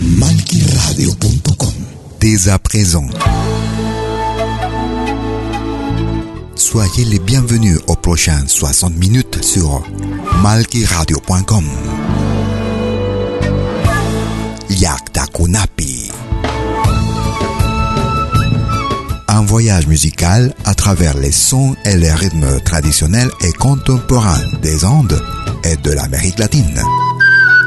Malquiradio.com Dès à présent. Soyez les bienvenus aux prochaines 60 minutes sur malquiradio.com. Yakta Kunapi. Un voyage musical à travers les sons et les rythmes traditionnels et contemporains des Andes et de l'Amérique latine.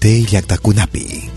mata el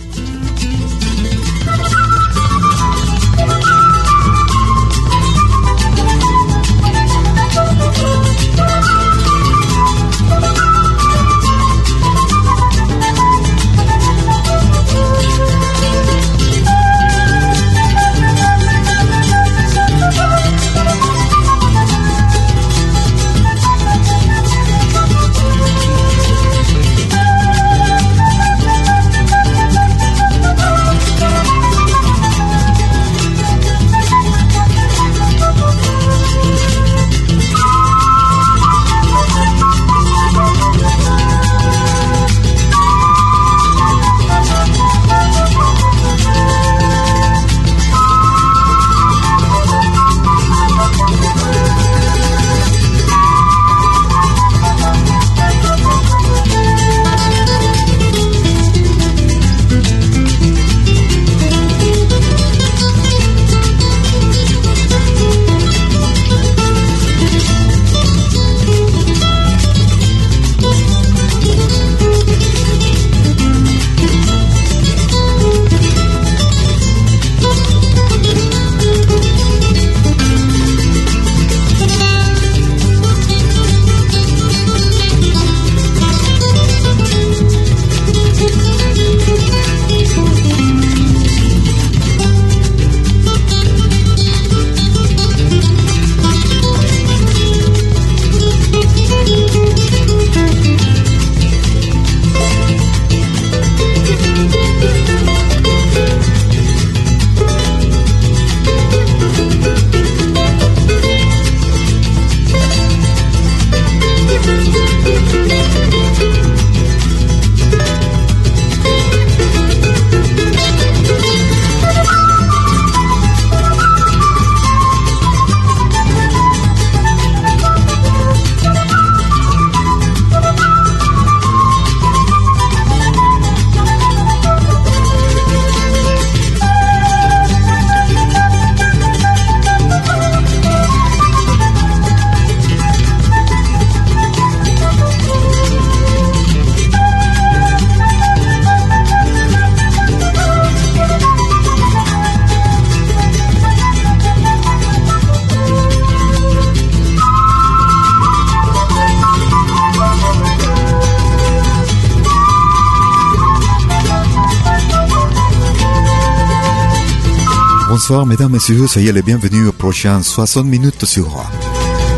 Bonsoir mesdames, messieurs, soyez les bienvenus aux prochaines 60 minutes sur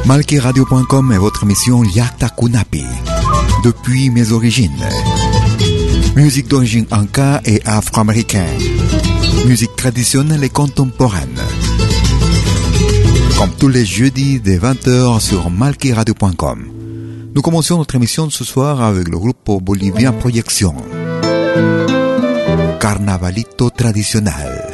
malkiradio.com et votre émission Yakta Kunapi. Depuis mes origines. Musique d'origine anka et afro-américaine. Musique traditionnelle et contemporaine. Comme tous les jeudis dès 20h sur malkiradio.com. Nous commençons notre émission ce soir avec le groupe bolivien Projection. Carnavalito traditionnel.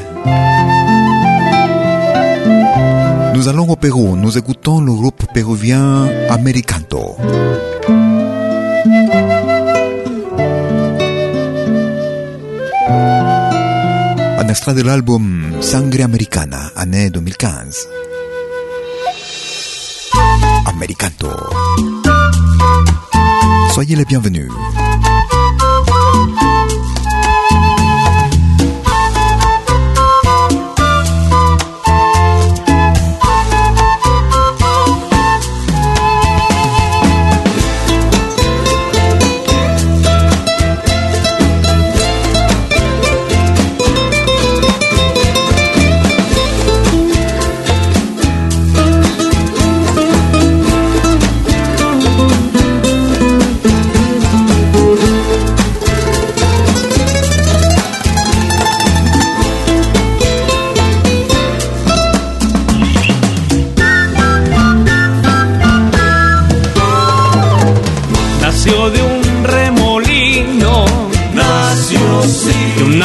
Nous allons au Pérou, nous écoutons le groupe péruvien Americanto. un extrait de l'album Sangre Americana, année 2015. Americanto. Soyez les bienvenus.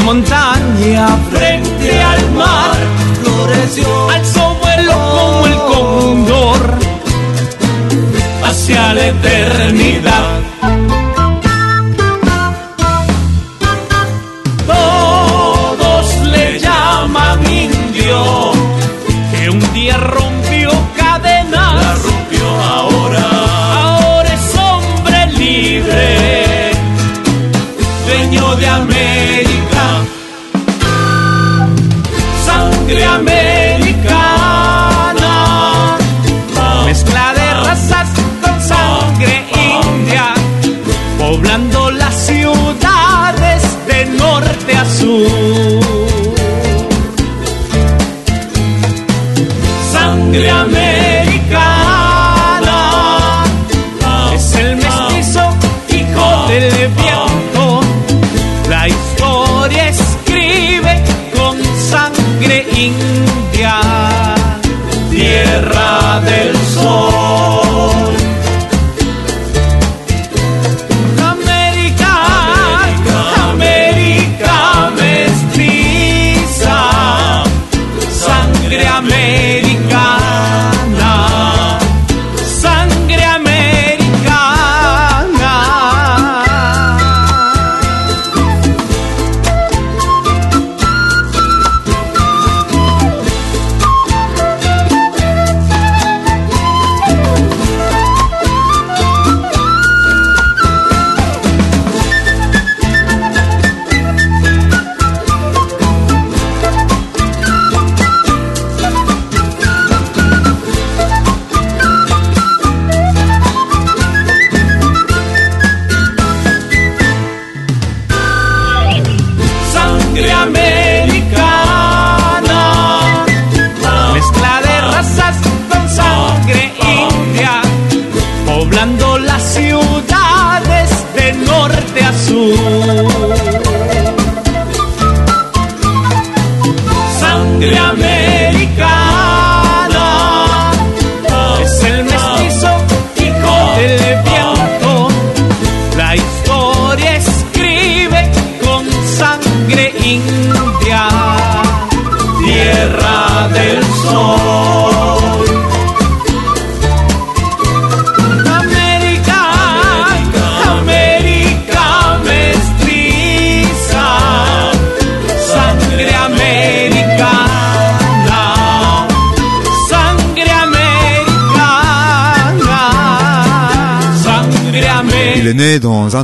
Un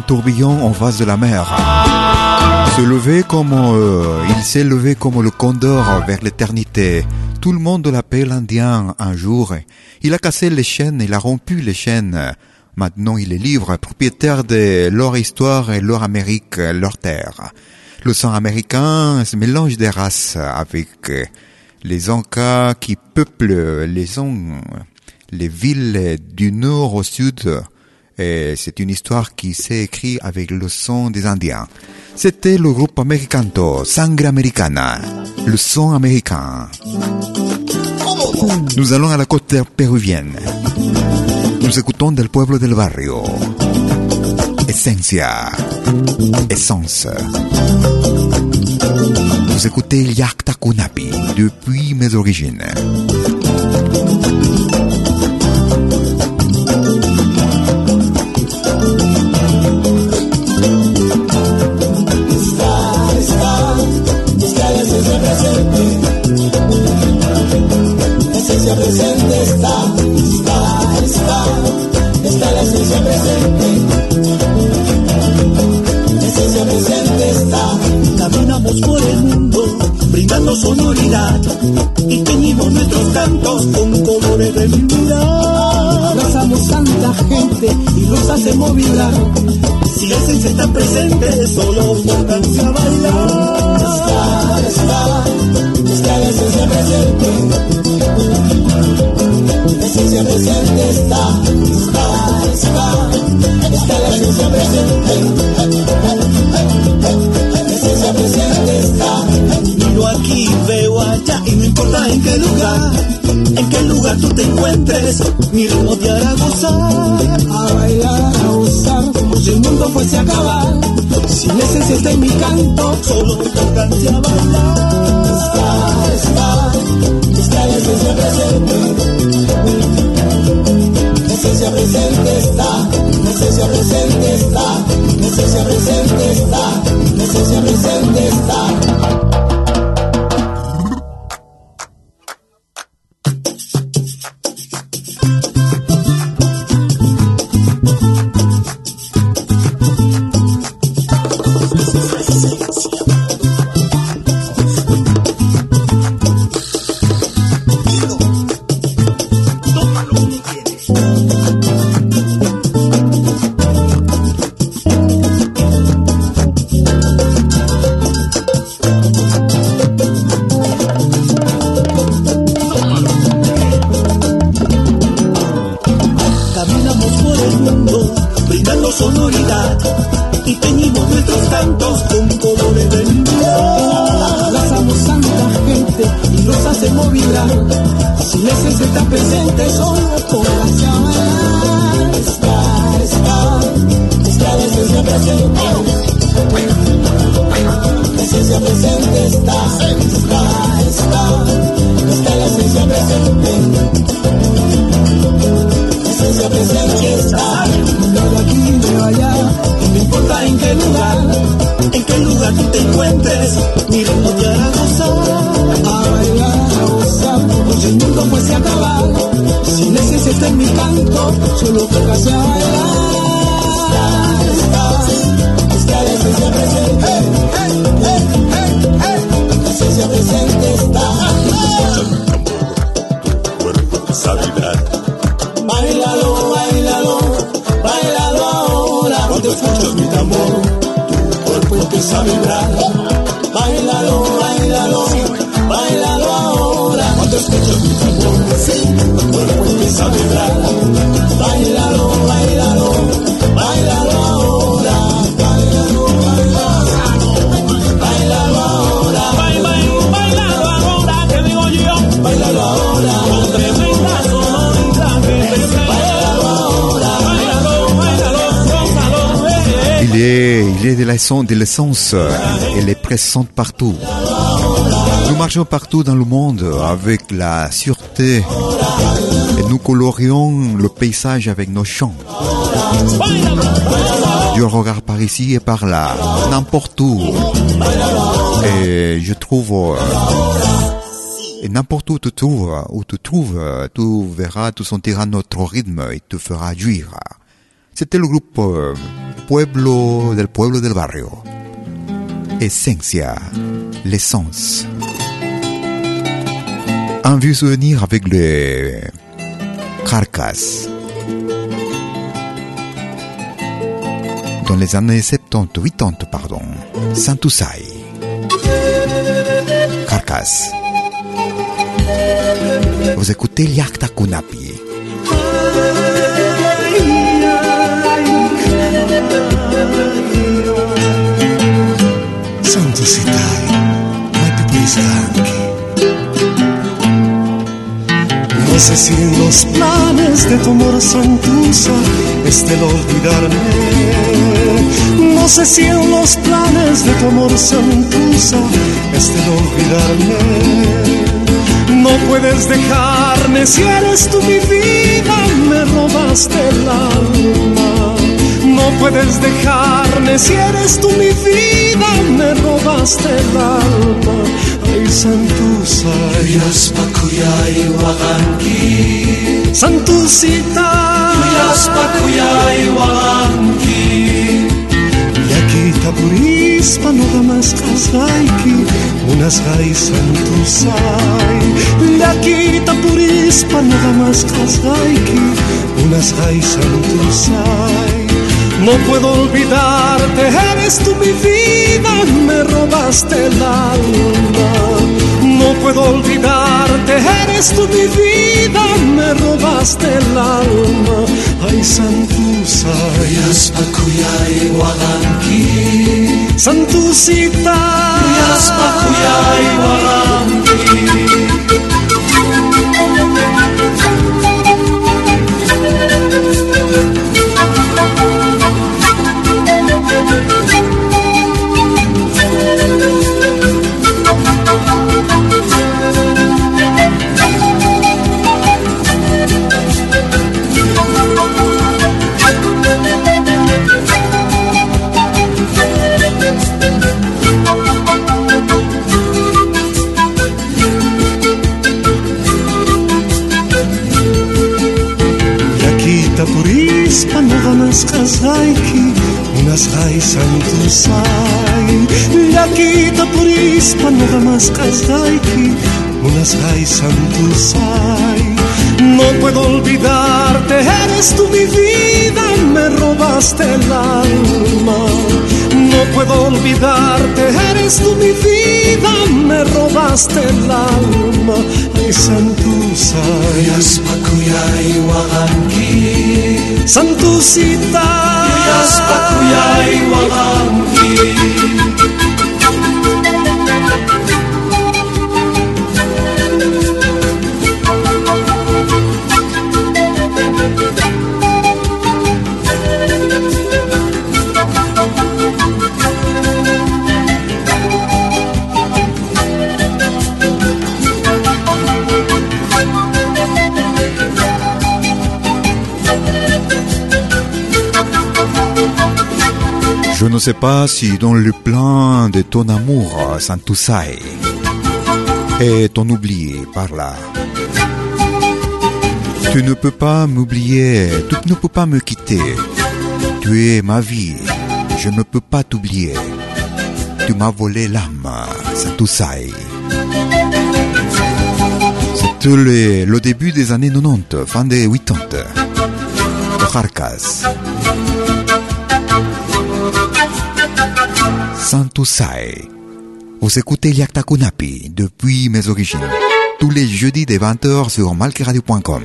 tourbillon en face de la mer. Se lever comme euh, il s'est levé comme le condor vers l'éternité. Tout le monde l'appelle indien un jour. Il a cassé les chaînes, il a rompu les chaînes. Maintenant il est libre, propriétaire de leur histoire et leur Amérique, leur terre. Le sang américain se mélange des races avec les Ancas qui peuplent les, les villes du nord au sud c'est une histoire qui s'est écrite avec le son des Indiens. C'était le groupe Americanto, Sangre Americana, le son américain. Nous allons à la côte péruvienne. Nous écoutons del pueblo del barrio. Esencia. Essence. Vous écoutez Yakta Kunapi depuis mes origines. Caminamos por el mundo, brindando sonoridad y teñimos nuestros cantos con colores de vida. Abrazamos tanta gente y los hacemos vibrar. Si la esencia está presente, solo pónganse a bailar. Está, está, está la esencia presente. La esencia presente está, está, está, está la esencia presente. Y no importa en qué lugar, en qué lugar tú te encuentres, mi ritmo te hará gozar. A bailar, a gozar, como si el mundo fuese a acabar. Si la esencia está en mi canto, Solo pónganse a bailar. está, está, está la esencia presente. Esencia presente está, esencia presente está, la esencia presente está, la esencia presente está. Il est, il est de l'essence, elle est présente partout. Nous marchons partout dans le monde avec la sûreté et nous colorions le paysage avec nos chants. Dieu regarde par ici et par là, n'importe où. Et je trouve, et n'importe où tu trouves, où tu trouves, tu verras, tu sentiras notre rythme et te fera jouir. C'était le groupe euh, Pueblo del Pueblo del Barrio. Essencia, l'essence. Un vieux souvenir avec les Carcass. Dans les années 70, 80, pardon. Santusai. Carcass. Vous écoutez Liakta Kunapi. No sé si en los planes de tu amor santusa esté el olvidarme. No sé si en los planes de tu amor santusa esté el olvidarme. No puedes dejarme si eres tú mi vida, me robaste el alma. No puedes dejarme si eres tú mi vida, me robaste el alma. Ay, Santusa, Yaspa Kuyai Waganki. Santusita, Yaspa Kuyai Waganki. Yakita Puris, purispa nogamas kasayki munasqay santusay llakita purispa nogamas kasayki munasqay santusay no puedo olvidarte, eres tú mi vida, me robaste el alma. No puedo olvidarte, eres tú mi vida, me robaste el alma. Ay, Santusa, Yaspakuyay waganki Santusita, Yaspakuyay waganki purispa nogamas kasayki Munasqay santusay Yakita purispa nogamas kasayki Munasqay santusay No puedo olvidarte, eres tú mi vida, me robaste el alma. No puedo olvidarte, eres tú mi vida, me robaste el alma. Ay, Santusay, Yaspakuyay waganki santusita. Diyas patuyay walang hiri ne sais pas si dans le plan de ton amour, Santusai, est ton oublié par là. Tu ne peux pas m'oublier, tu ne peux pas me quitter. Tu es ma vie, je ne peux pas t'oublier. Tu m'as volé l'âme, Santusai. C'était le, le début des années 90, fin des 80. Santusai. Vous écoutez Liakta Kunapi depuis mes origines. Tous les jeudis des 20h sur malkiradio.com.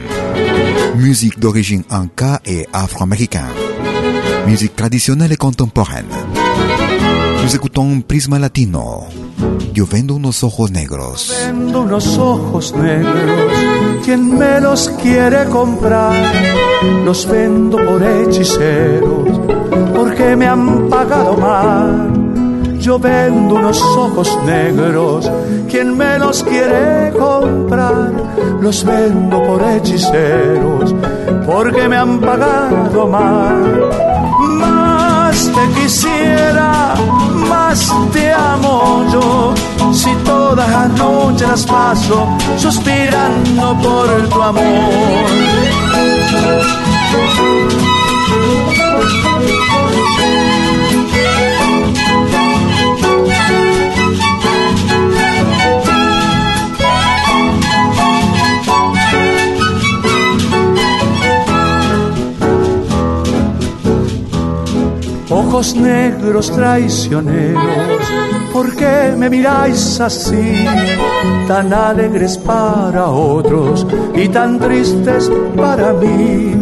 Musique d'origine anka et afro-américaine. Musique traditionnelle et contemporaine. Nous écoutons Prisma Latino. Yo vendo unos ojos negros. Vendo unos ojos negros, quien me los quiere comprar, los vendo por hechiceros, porque me han pagado mal. Yo vendo unos ojos negros, quien me los quiere comprar, los vendo por hechiceros, porque me han pagado mal. Más te quisiera, más te amo yo, si todas las noches las paso suspirando por tu amor. Ojos negros traicioneros, ¿por qué me miráis así? Tan alegres para otros y tan tristes para mí.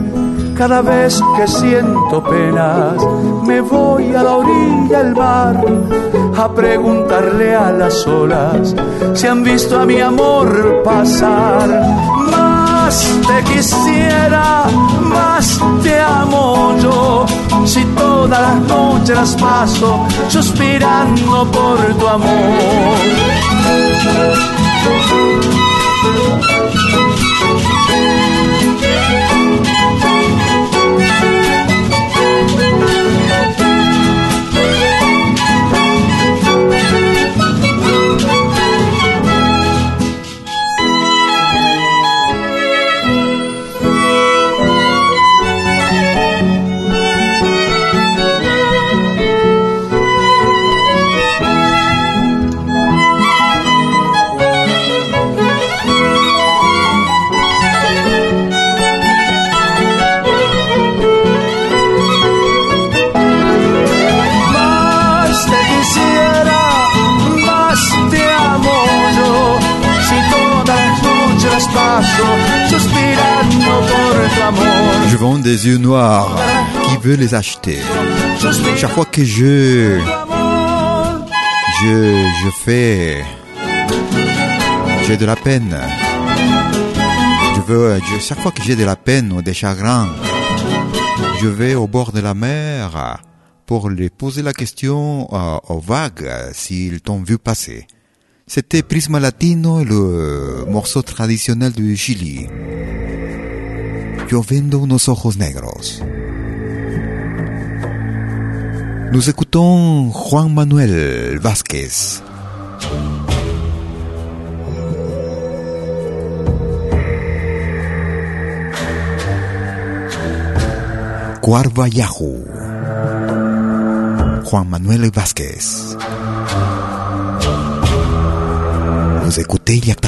Cada vez que siento penas, me voy a la orilla del mar a preguntarle a las olas si han visto a mi amor pasar. Más te quisiera, más te amo yo. Si todas las noches las paso suspirando por tu amor. Des yeux noirs qui veulent les acheter. Chaque fois que je, je, fais, j'ai de la peine. Je veux, chaque fois que j'ai de la peine ou des chagrins, je vais au bord de la mer pour les poser la question euh, aux vagues s'ils t'ont vu passer. C'était Prisma Latino, le morceau traditionnel du Chili. Lloviendo unos ojos negros. Nous écoutons Juan Manuel Vázquez. Cuarvayahu. Juan Manuel Vázquez. Vous écoutez Yaktakunapi.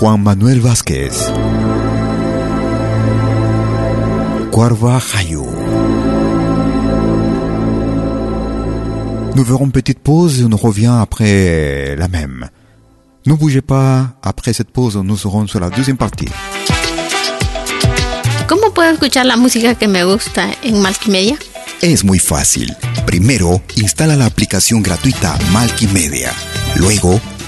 Juan Manuel Vázquez. Cuarva Hayo. Nous verrons une petite pause et on revient après la même. Ne bougez pas, après cette pause, nous serons sur la deuxième partie. ¿Cómo puedo escuchar la música que me gusta en Multimedia? Es muy fácil. Primero, instala la aplicación gratuita Multimedia. Luego,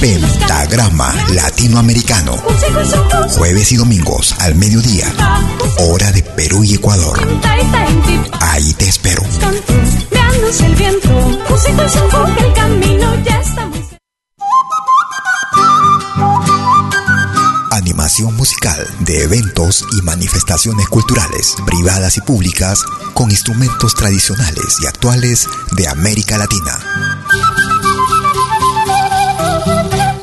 Pentagrama Latinoamericano. Jueves y domingos al mediodía. Hora de Perú y Ecuador. Ahí te espero. Animación musical de eventos y manifestaciones culturales, privadas y públicas, con instrumentos tradicionales y actuales de América Latina.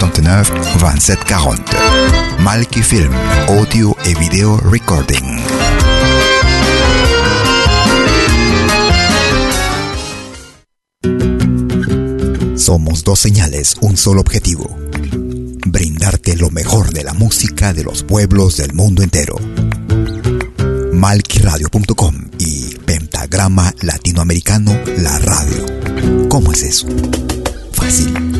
379 27 40. Malki Film, audio et vidéo recording. Somos dos señales, un solo objetivo. Brindarte lo mejor de la música de los pueblos del mundo entero. Malquiradio.com y Pentagrama Latinoamericano La Radio. ¿Cómo es eso? Fácil.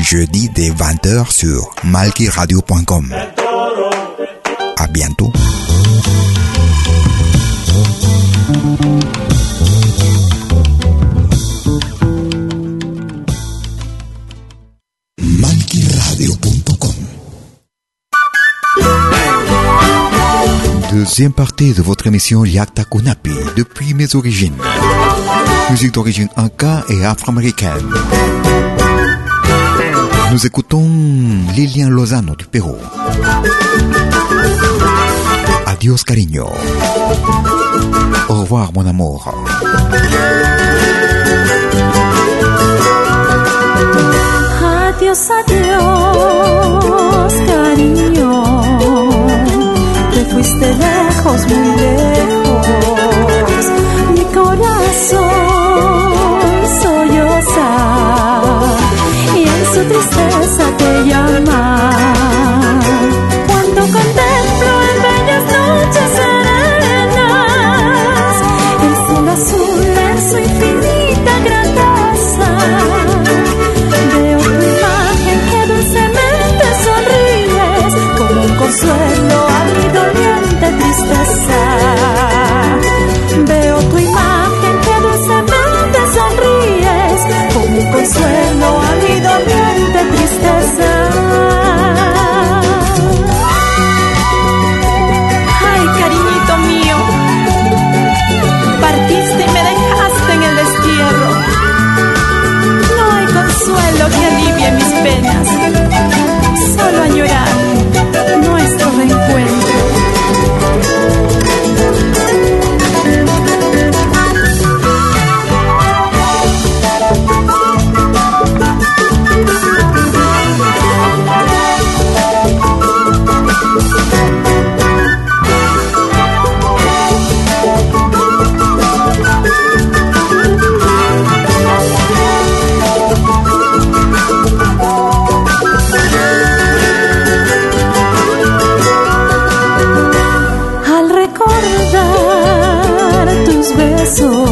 Jeudi dès 20h sur malkiradio.com. À bientôt. Deuxième partie de votre émission Yakta Kunapi, depuis mes origines. Musique d'origine inca et afro-américaine. Nous écoutons Lilian Lozano du Pérou. Adios cariño. Au revoir mon amour. Adiós, adiós, cariño. Te fuiste lejos, muy lejos. Mi corazón solloza y en su tristeza te llama. Besos,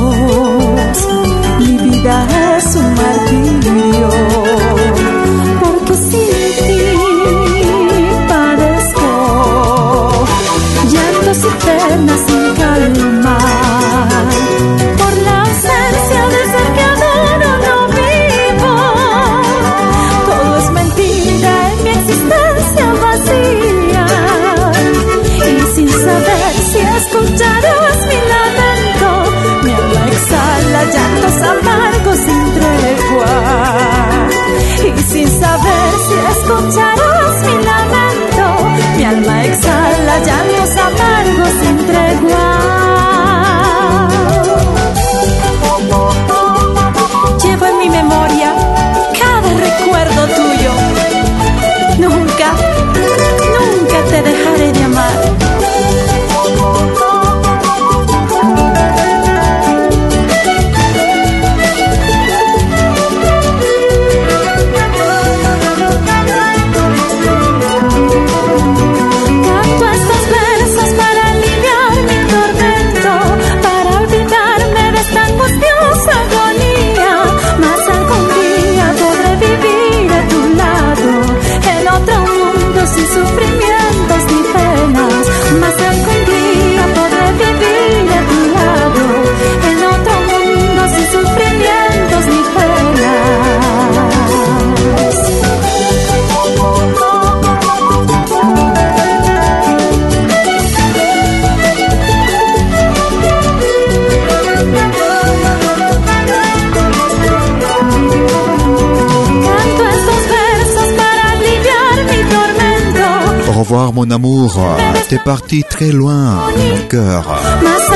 revoir mon amour. T'es parti très loin, mon cœur.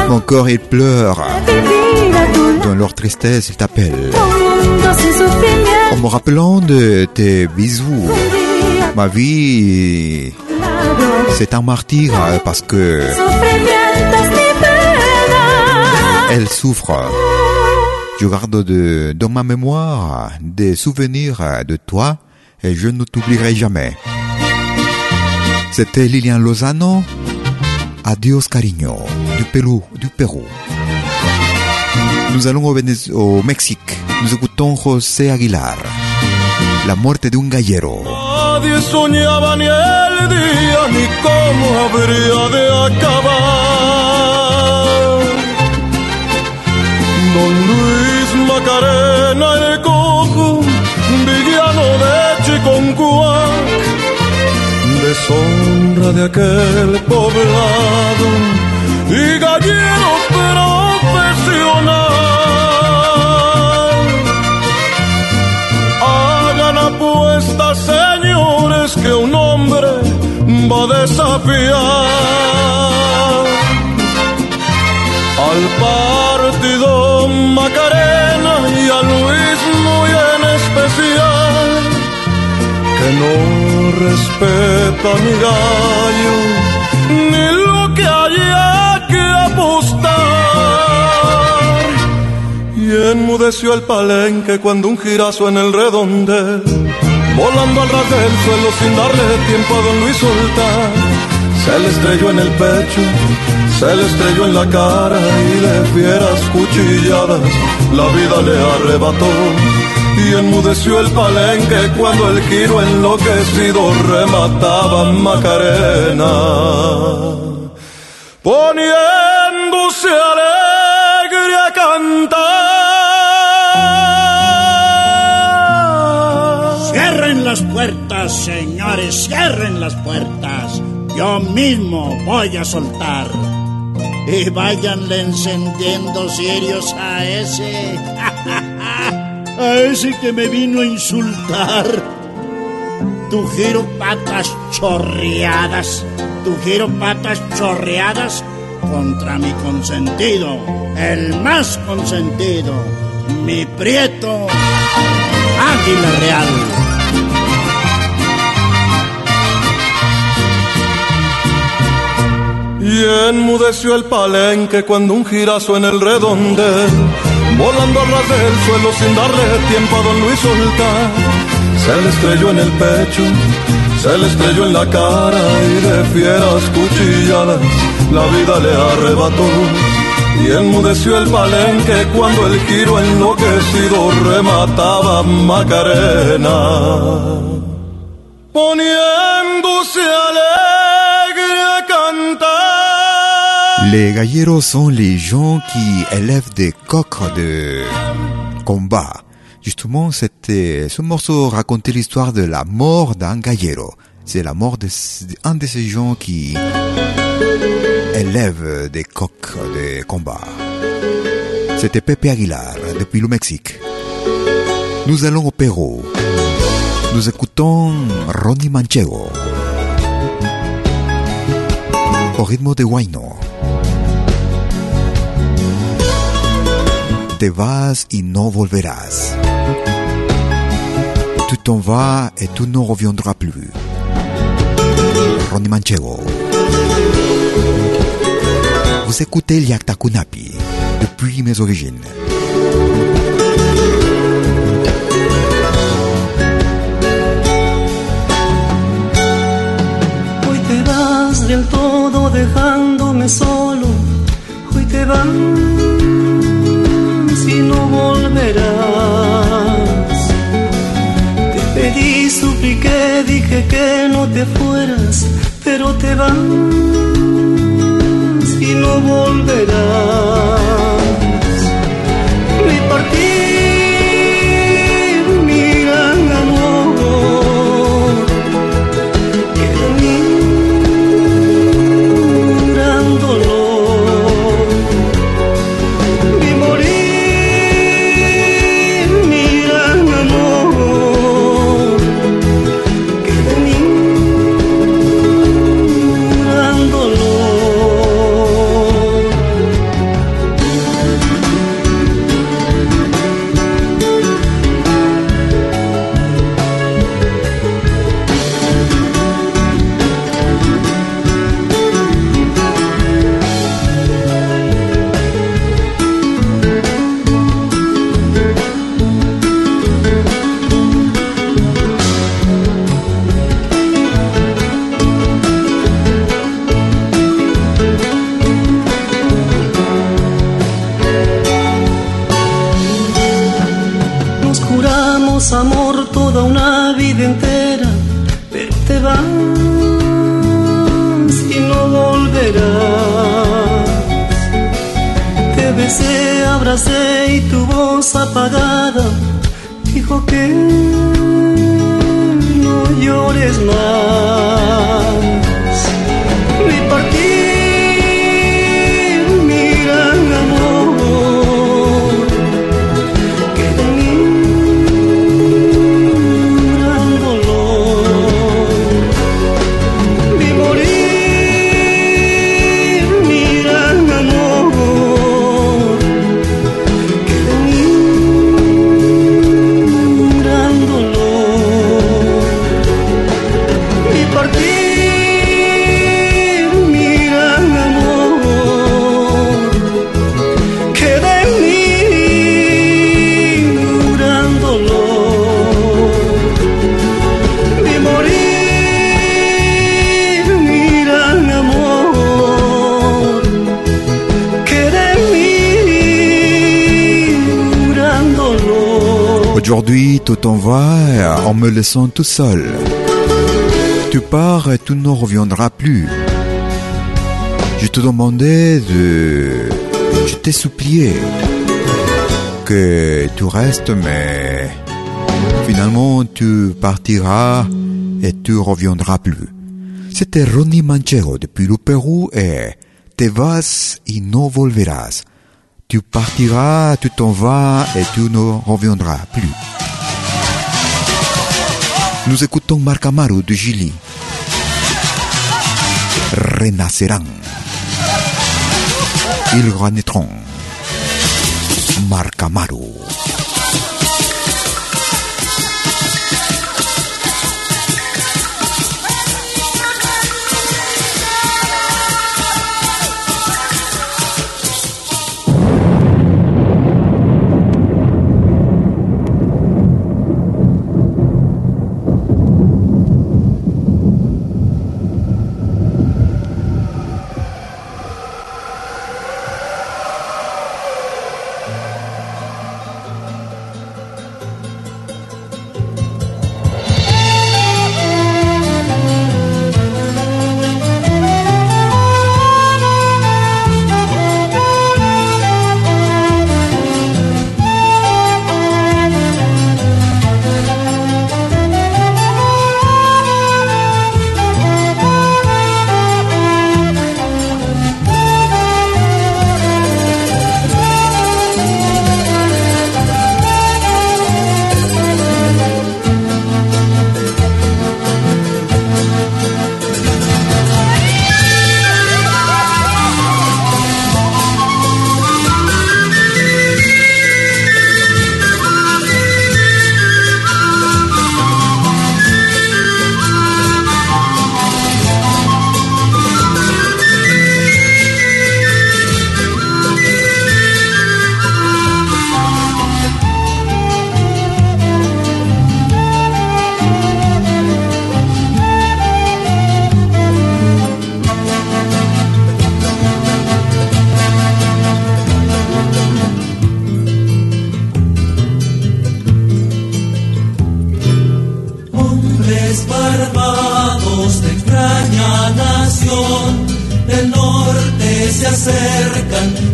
Mon corps il pleure. Dans leur tristesse, il t'appelle. un mundo sin sufrimiento. En me rappelant de tes bisous, ma vie C'est un martyr parce que elle souffre. Je garde de, dans ma mémoire des souvenirs de toi et je ne t'oublierai jamais. C'était Lilian Lozano. Adios cariño du Pérou, du Pérou. Nous allons au, Venez- au Mexique. Nous écoutons José Aguilar. La muerte de un gallero. Nadie soñaba ni el día ni cómo habría de acabar. Don Luis Macarena deshonra de aquel poblado y gallero profesional. Hagan apuestas, señores, que un hombre va a desafiar al partido Macarena y a Luis muy en especial, que no respeta ni gallo, ni lo que haya que apostar. Y enmudeció el palenque cuando un girazo en el redonde, volando al ras del suelo sin darle tiempo a don Luis soltar, se le estrelló en el pecho, se le estrelló en la cara y de fieras cuchilladas la vida le arrebató. Y enmudeció el palenque cuando el giro enloquecido remataba Macarena poniéndose alegre a cantar. Cierren las puertas, señores, cierren las puertas. Yo mismo voy a soltar. Y váyanle encendiendo cirios a ese. A ese que me vino a insultar. Tu giro patas chorreadas. Tu giro patas chorreadas contra mi consentido. El más consentido. Mi prieto. Águila Real. Y enmudeció el palenque cuando un girazo en el redondel, volando a ras del suelo sin darle tiempo a don Luis soltar, se le estrelló en el pecho, se le estrelló en la cara y de fieras cuchilladas la vida le arrebató. Y enmudeció el palenque cuando el giro enloquecido remataba Macarena, poniéndose alegre Les galleros sont les gens qui élèvent des coqs de combat. Justement, c'était, ce morceau racontait l'histoire de la mort d'un gallero. C'est la mort de c- un de ces gens qui élèvent des coqs de combat. C'était Pepe Aguilar, depuis le Mexique. Nous allons au Pérou. Nous écoutons Ronnie Manchego. Au rythme de Huayno. Te vas y no volverás. Tu t'en vas et tu ne reviendras plus. Ronnie Manchego. Vous écoutez Liakta Kunapi depuis mes origines. Hoy te vas del todo dejándome solo. Hoy te vas y no volverás. Te pedí, supliqué, dije que no te fueras, pero te vas y no volverás. Besé, abracé y tu voz apagada dijo que no llores más. Aujourd'hui, tout t'en va en me laissant tout seul. Tu pars et tu ne reviendras plus. Je te demandais de... Je t'ai supplié que tu restes, mais finalement tu partiras et tu reviendras plus. C'était Ronnie Manchego depuis le Pérou et te vas y no volverás. Tu partiras, tu t'en vas et tu ne reviendras plus. Nous écoutons Marc Amaro de Gili. Renacerán. Ils renaîtront. Marc Amaro.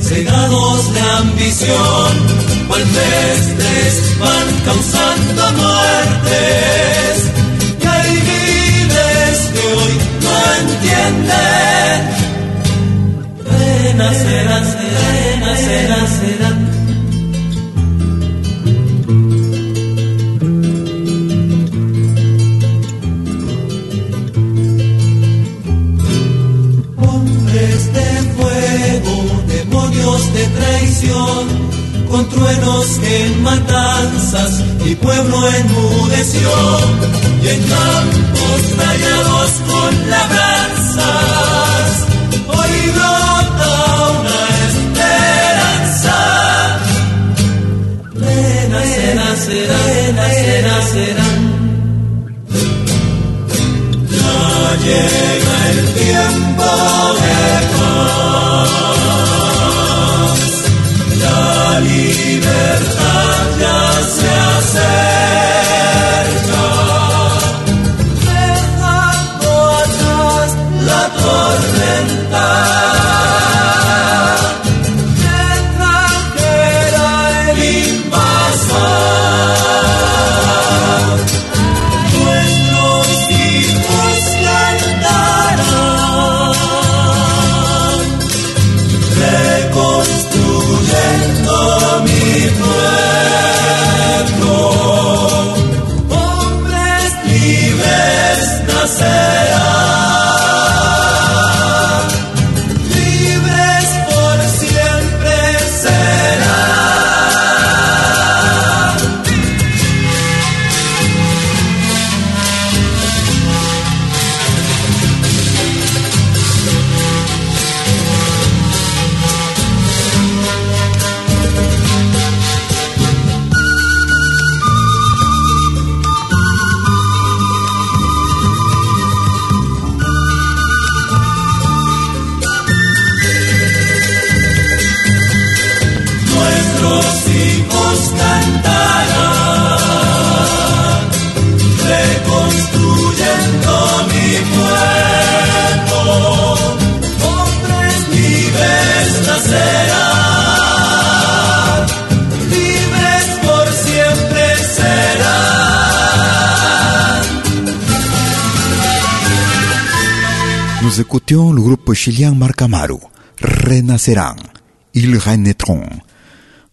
Cegados de ambición, cual pestes van causando muertes. Y hay miles que hoy no entienden. Renacerán, renacerán, con truenos en matanzas y pueblo enmudeció, y en campos rayados con labranzas, hoy brota una esperanza. Renacerán, serán, renacerán, serán. Ya llega el tiempo de paz. Chilien Marcamaru, Renacerán, Ils renaîtront.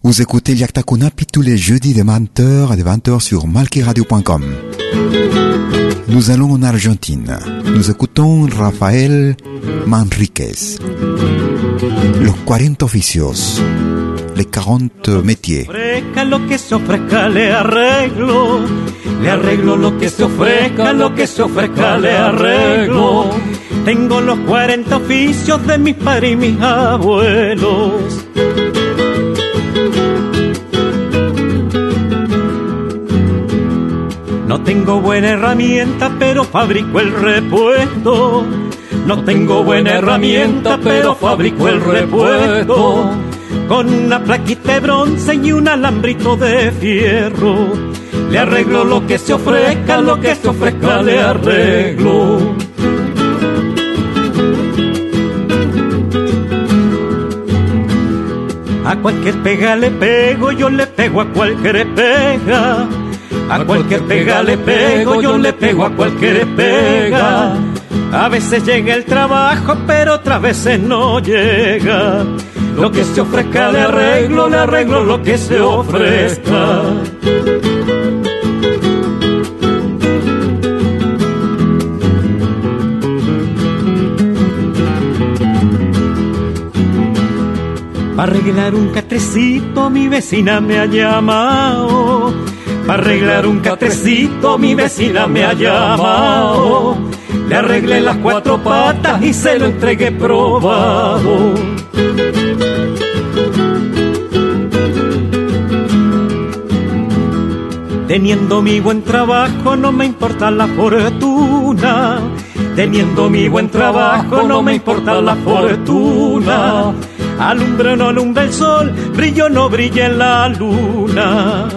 Vous écoutez Liaktakunapi tous les jeudis de 20h à 20h sur malkiradio.com. Nous allons en Argentine. Nous écoutons Rafael Manriquez. Los 40 oficios. Les 40 métiers. Le arreglo lo que se ofrezca, lo que se ofrezca, le arreglo. Tengo los 40 oficios de mis padres y mis abuelos. No tengo buena herramienta, pero fabrico el repuesto. No tengo buena herramienta, pero fabrico el repuesto. Con una plaquita de bronce y un alambrito de fierro. Le arreglo lo que se ofrezca, lo que se ofrezca, le arreglo. A cualquier pega le pego, yo le pego a cualquier pega. A cualquier pega le pego, yo le pego a cualquier pega. A veces llega el trabajo, pero otras veces no llega. Lo que se ofrezca le arreglo, le arreglo lo que se ofrezca. Para arreglar un catrecito mi vecina me ha llamado. Para arreglar un catrecito mi vecina me ha llamado. Le arreglé las cuatro patas y se lo entregué probado. Teniendo mi buen trabajo no me importa la fortuna. Teniendo mi buen trabajo no me importa la fortuna. Alumbre o no alumbre el sol, brillo no brilla la luna.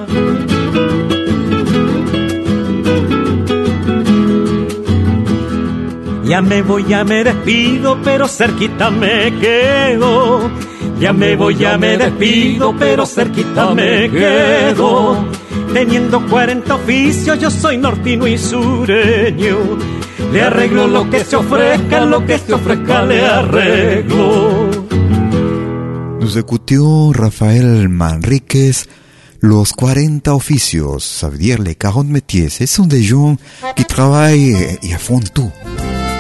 Ya me voy, ya me despido, pero cerquita me quedo. Ya me voy, ya me despido, pero cerquita me quedo. Teniendo 40 oficios, yo soy nortino y sureño. Le arreglo lo que se ofrezca, lo que se ofrezca, le arreglo. Nous écoutions Rafael Manriquez, Los 40 oficios, ça veut dire les 40 métiers. Ce sont des gens qui travaillent et font tout.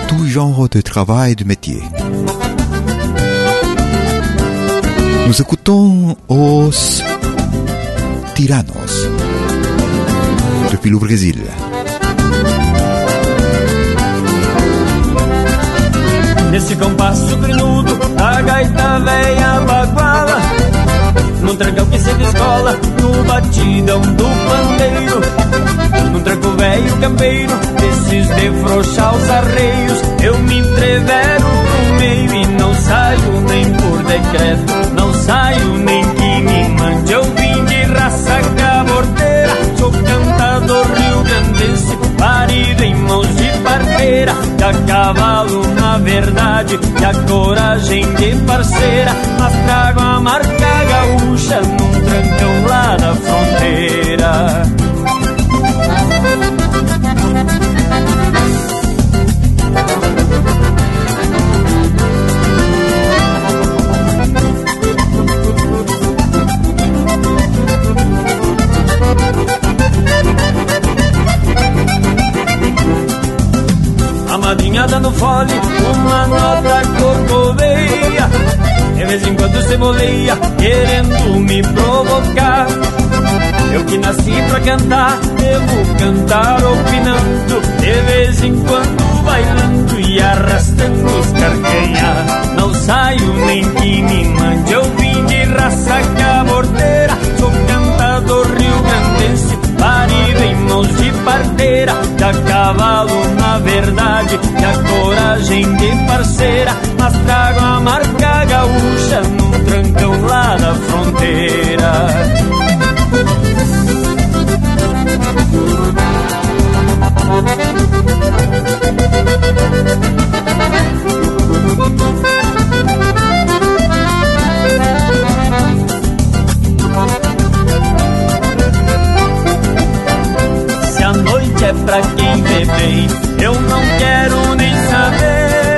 Tout genre de travail, de métier. Nous écoutons Os Tiranos, depuis le Brésil. Nesse compasso griludo da gaita velha baguala Num trancão que se descola no batidão do pandeiro. Num tranco velho campeiro desses de frouxar os arreios. Eu me entrevero no meio e não saio nem por decreto. Não saio nem que parteira De a cavalo na verdade E a coragem de parceira Mas trago a marca gaúcha Num trancão lá da fronteira A madrinha dando fole, uma nota corcoveia. De vez em quando se moleia, querendo me provocar. Eu que nasci pra cantar, devo cantar opinando. De vez em quando bailando e arrastando os carcanhar. Não saio nem que me mande, eu vim de raça cabordeira. Sou cantador rio-grandense, e em mãos de parteira, da cavalo na verdade, da coragem de parceira, mas trago a marca gaúcha num trancão lá da fronteira. pra quem bebei. Eu não quero nem saber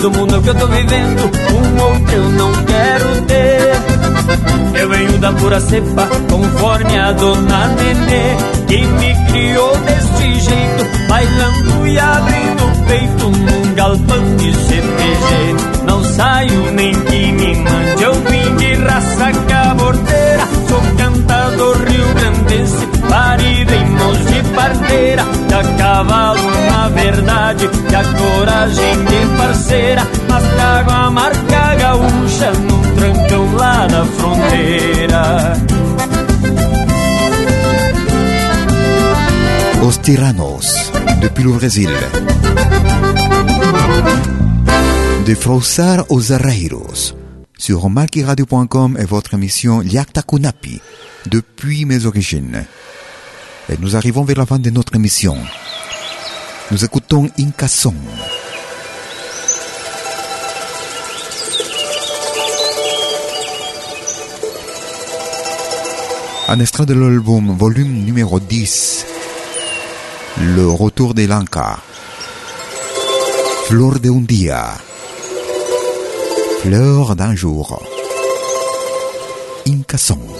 do mundo que eu tô vivendo, um outro eu não quero ter. Eu venho da pura cepa, conforme a dona Nenê, que me criou deste jeito, bailando e abrindo o peito num galpão de CPG. Não saio nem que me mande, eu vim de raça cabordeira, sou cantador rio-grandense, parido em mãos de parteira, a cavalo na verdade, e a coragem de parceira, mas trago a marca gaúcha num trancão lá na fronteira. Os Tiranos, depuis le Brésil. De Frossar aux Arreiros. Sur malkiradio.com est votre émission Liakta Kunapi, depuis mes origines. Et nous arrivons vers la fin de notre émission. Nous écoutons Inca Song. Un extrait de l'album volume numéro 10, Le retour de l'Anca, Flor de un dia, Fleur d'un jour, Inca Song.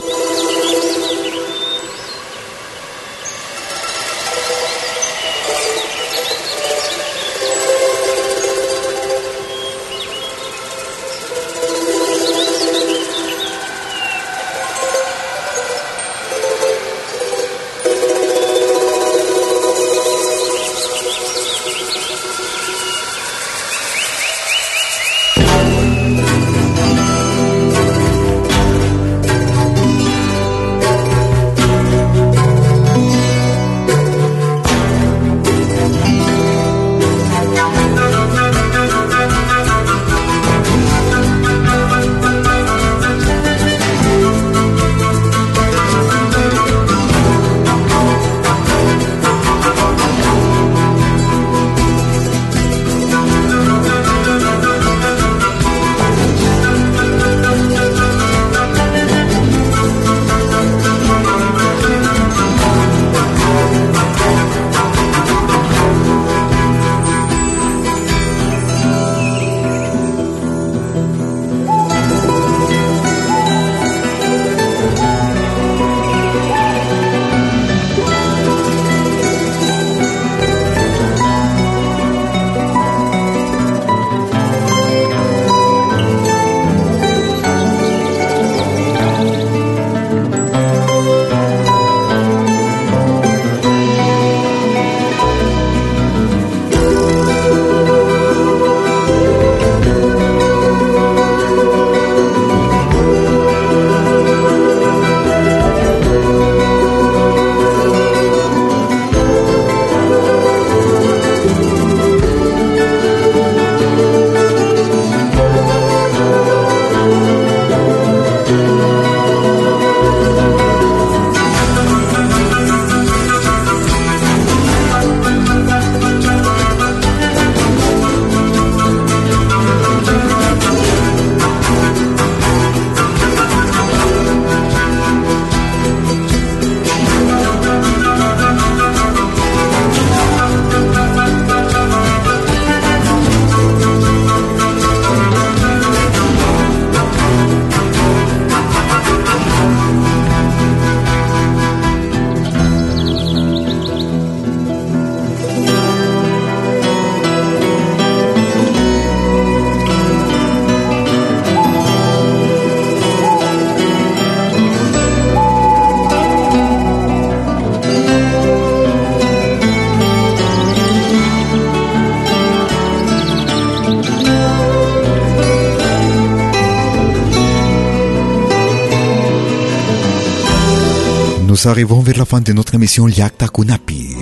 Nous arrivons vers la fin de notre émission Yakta Kunapi.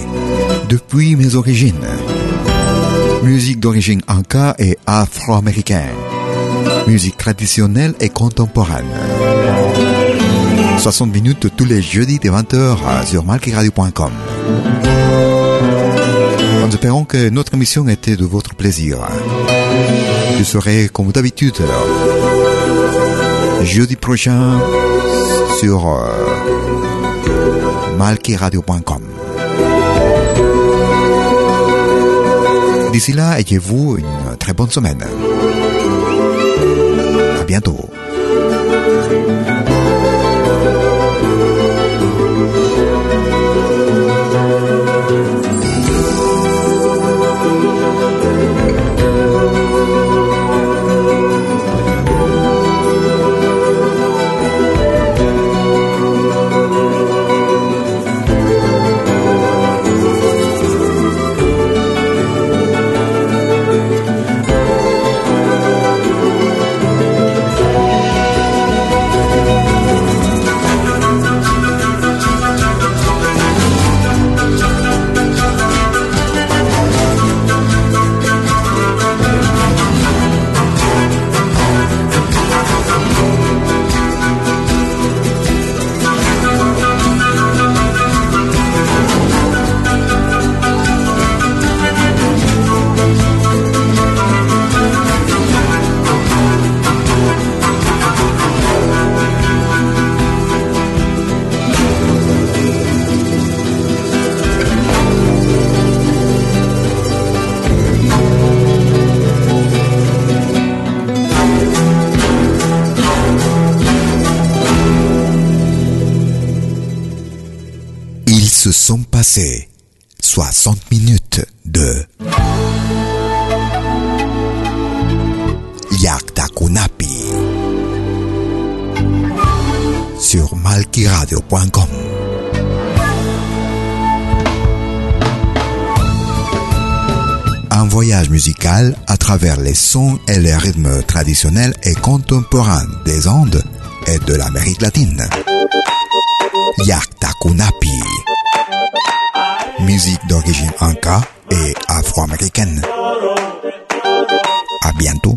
Depuis mes origines. Musique d'origine anka et afro-américaine. Musique traditionnelle et contemporaine. 60 minutes tous les jeudis de 20h sur malkiradio.com. En espérant que notre émission était de votre plaisir. Je serai comme d'habitude alors. Jeudi prochain sur euh, malkiradio.com. D'ici là, ayez-vous une très bonne semaine. À bientôt. À travers les sons et les rythmes traditionnels et contemporains des Andes et de l'Amérique latine. Yaktakunapi. Musique d'origine inca et afro-américaine. À bientôt.